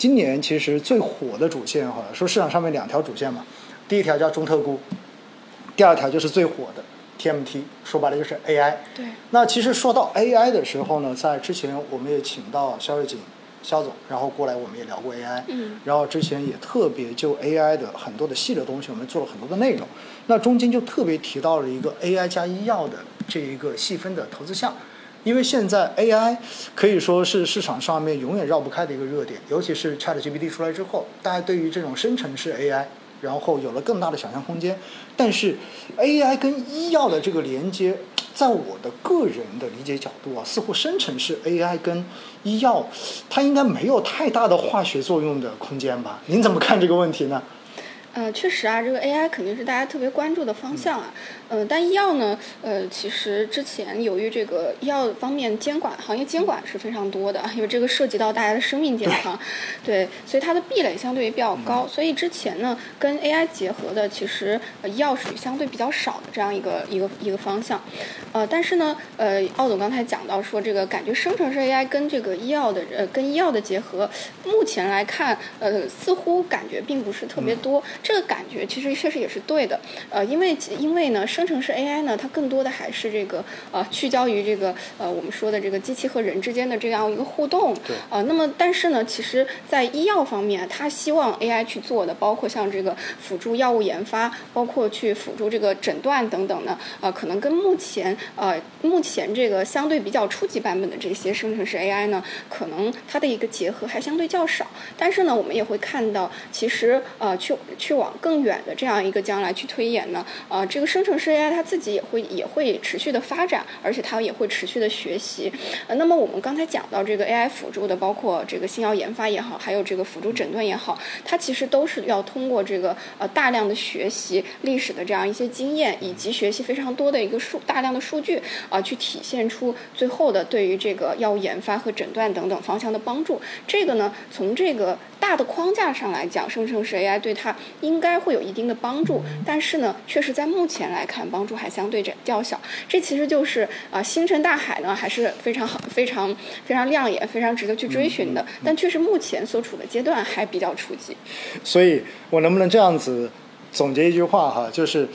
今年其实最火的主线哈，说市场上面两条主线嘛，第一条叫中特估，第二条就是最火的 TMT，说白了就是 AI。对。那其实说到 AI 的时候呢，在之前我们也请到肖瑞锦肖总，然后过来我们也聊过 AI，嗯，然后之前也特别就 AI 的很多的细的东西，我们做了很多的内容。那中间就特别提到了一个 AI 加医药的这一个细分的投资项。因为现在 AI 可以说是市场上面永远绕不开的一个热点，尤其是 ChatGPT 出来之后，大家对于这种生成式 AI，然后有了更大的想象空间。但是 AI 跟医药的这个连接，在我的个人的理解角度啊，似乎生成式 AI 跟医药，它应该没有太大的化学作用的空间吧？您怎么看这个问题呢？呃，确实啊，这个 AI 肯定是大家特别关注的方向啊。嗯，但医药呢，呃，其实之前由于这个医药方面监管，行业监管是非常多的，因为这个涉及到大家的生命健康，对，所以它的壁垒相对于比较高。所以之前呢，跟 AI 结合的，其实医药属于相对比较少的这样一个一个一个方向。呃，但是呢，呃，奥总刚才讲到说，这个感觉生成式 AI 跟这个医药的呃跟医药的结合，目前来看，呃，似乎感觉并不是特别多。这个感觉其实确实也是对的，呃，因为因为呢，生成式 AI 呢，它更多的还是这个呃聚焦于这个呃我们说的这个机器和人之间的这样一个互动，对，呃，那么但是呢，其实在医药方面，它希望 AI 去做的，包括像这个辅助药物研发，包括去辅助这个诊断等等呢，呃，可能跟目前呃目前这个相对比较初级版本的这些生成式 AI 呢，可能它的一个结合还相对较少，但是呢，我们也会看到，其实呃去去。去往更远的这样一个将来去推演呢，呃，这个生成式 AI 它自己也会也会持续的发展，而且它也会持续的学习。呃，那么我们刚才讲到这个 AI 辅助的，包括这个新药研发也好，还有这个辅助诊断也好，它其实都是要通过这个呃大量的学习历史的这样一些经验，以及学习非常多的一个数大量的数据啊，去体现出最后的对于这个药物研发和诊断等等方向的帮助。这个呢，从这个大的框架上来讲，生成式 AI 对它。应该会有一定的帮助，但是呢，确实在目前来看，帮助还相对较小。这其实就是啊，星辰大海呢，还是非常好、非常非常亮眼、非常值得去追寻的。但确实目前所处的阶段还比较初级。所以我能不能这样子总结一句话哈，就是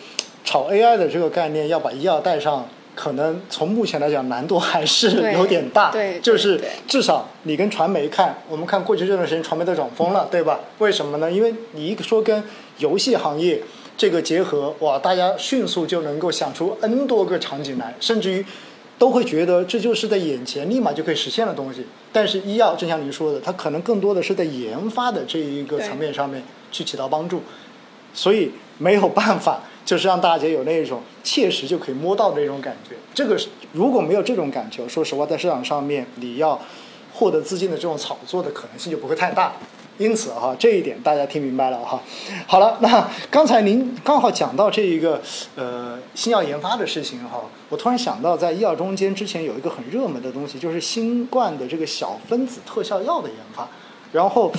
炒 AI 的这个概念要把医药带上。可能从目前来讲，难度还是有点大。对，就是至少你跟传媒看，我们看过去这段时间传媒都涨疯了，对吧？为什么呢？因为你一说跟游戏行业这个结合，哇，大家迅速就能够想出 N 多个场景来，甚至于都会觉得这就是在眼前立马就可以实现的东西。但是医药，正像您说的，它可能更多的是在研发的这一个层面上面去起到帮助，所以没有办法。就是让大家有那种切实就可以摸到的那种感觉。这个如果没有这种感觉，说实话，在市场上面你要获得资金的这种炒作的可能性就不会太大。因此哈，这一点大家听明白了哈。好了，那刚才您刚好讲到这一个呃新药研发的事情哈，我突然想到，在医药中间之前有一个很热门的东西，就是新冠的这个小分子特效药的研发，然后。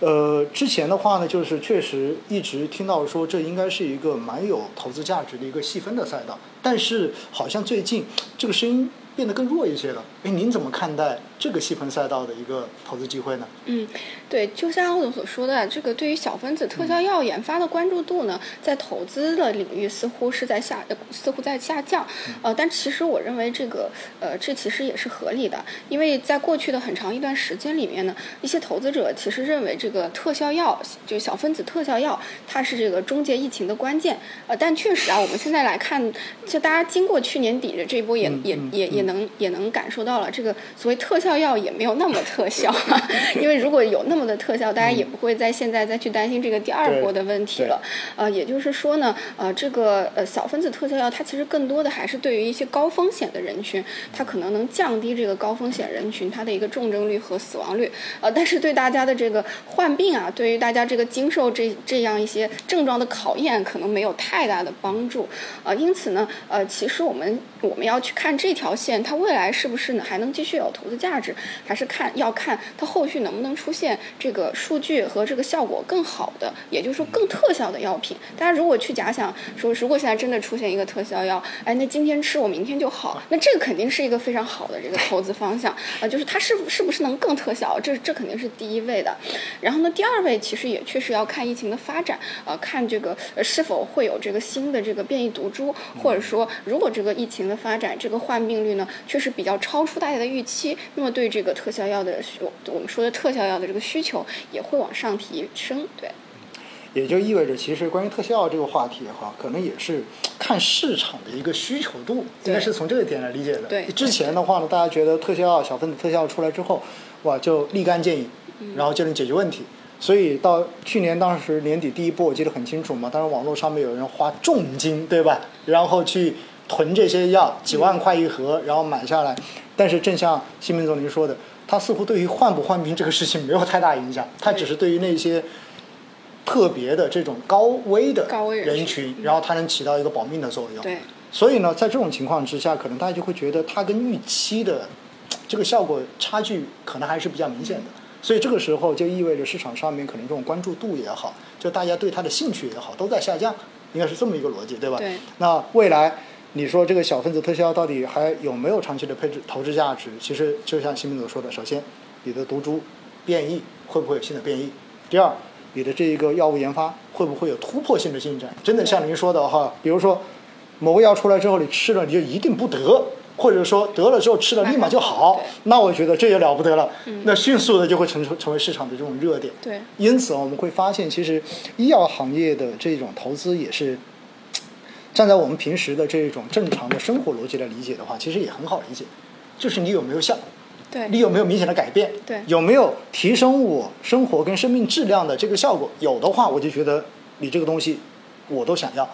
呃，之前的话呢，就是确实一直听到说这应该是一个蛮有投资价值的一个细分的赛道，但是好像最近这个声音变得更弱一些了。哎，您怎么看待？这个细分赛道的一个投资机会呢？嗯，对，就像我所说的，这个对于小分子特效药研发的关注度呢，在投资的领域似乎是在下，似乎在下降。呃，但其实我认为这个，呃，这其实也是合理的，因为在过去的很长一段时间里面呢，一些投资者其实认为这个特效药，就小分子特效药，它是这个终结疫情的关键。呃，但确实啊，我们现在来看，就大家经过去年底的这一波，也也也也能也能感受到了，这个所谓特效。特效也没有那么特效，因为如果有那么的特效，大家也不会在现在再去担心这个第二波的问题了。呃，也就是说呢，呃，这个呃小分子特效药，它其实更多的还是对于一些高风险的人群，它可能能降低这个高风险人群它的一个重症率和死亡率。呃，但是对大家的这个患病啊，对于大家这个经受这这样一些症状的考验，可能没有太大的帮助。呃，因此呢，呃，其实我们我们要去看这条线，它未来是不是呢还能继续有投资价？值，还是看要看它后续能不能出现这个数据和这个效果更好的，也就是说更特效的药品。大家如果去假想说，如果现在真的出现一个特效药，哎，那今天吃我明天就好，那这个肯定是一个非常好的这个投资方向啊，就是它是是不是能更特效，这这肯定是第一位的。然后呢，第二位其实也确实要看疫情的发展，呃，看这个是否会有这个新的这个变异毒株，或者说如果这个疫情的发展，这个患病率呢确实比较超出大家的预期，那么对这个特效药的需，我们说的特效药的这个需求也会往上提升，对。也就意味着，其实关于特效药这个话题哈，可能也是看市场的一个需求度，应该是从这个点来理解的。对。之前的话呢，大家觉得特效药、小分子特效药出来之后，哇，就立竿见影，然后就能解决问题。所以到去年当时年底第一波，我记得很清楚嘛。当时网络上面有人花重金，对吧？然后去囤这些药，几万块一盒，然后买下来。但是正像新民总理说的，他似乎对于患不患病这个事情没有太大影响，他只是对于那些。特别的这种高危的人群，然后它能起到一个保命的作用。对。所以呢，在这种情况之下，可能大家就会觉得它跟预期的这个效果差距可能还是比较明显的。所以这个时候就意味着市场上面可能这种关注度也好，就大家对它的兴趣也好，都在下降，应该是这么一个逻辑，对吧？对。那未来你说这个小分子特效到底还有没有长期的配置投资价值？其实就像新民所说的，首先你的毒株变异会不会有新的变异？第二。你的这一个药物研发会不会有突破性的进展？真的像您说的哈，比如说某个药出来之后，你吃了你就一定不得，或者说得了之后吃了立马就好，那我觉得这也了不得了。那迅速的就会成成为市场的这种热点。对。因此我们会发现，其实医药行业的这种投资也是站在我们平时的这种正常的生活逻辑来理解的话，其实也很好理解，就是你有没有效。对你有没有明显的改变？对，有没有提升我生活跟生命质量的这个效果？有的话，我就觉得你这个东西我都想要。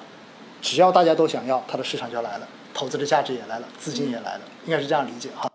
只要大家都想要，它的市场就来了，投资的价值也来了，资金也来了，应该是这样理解哈。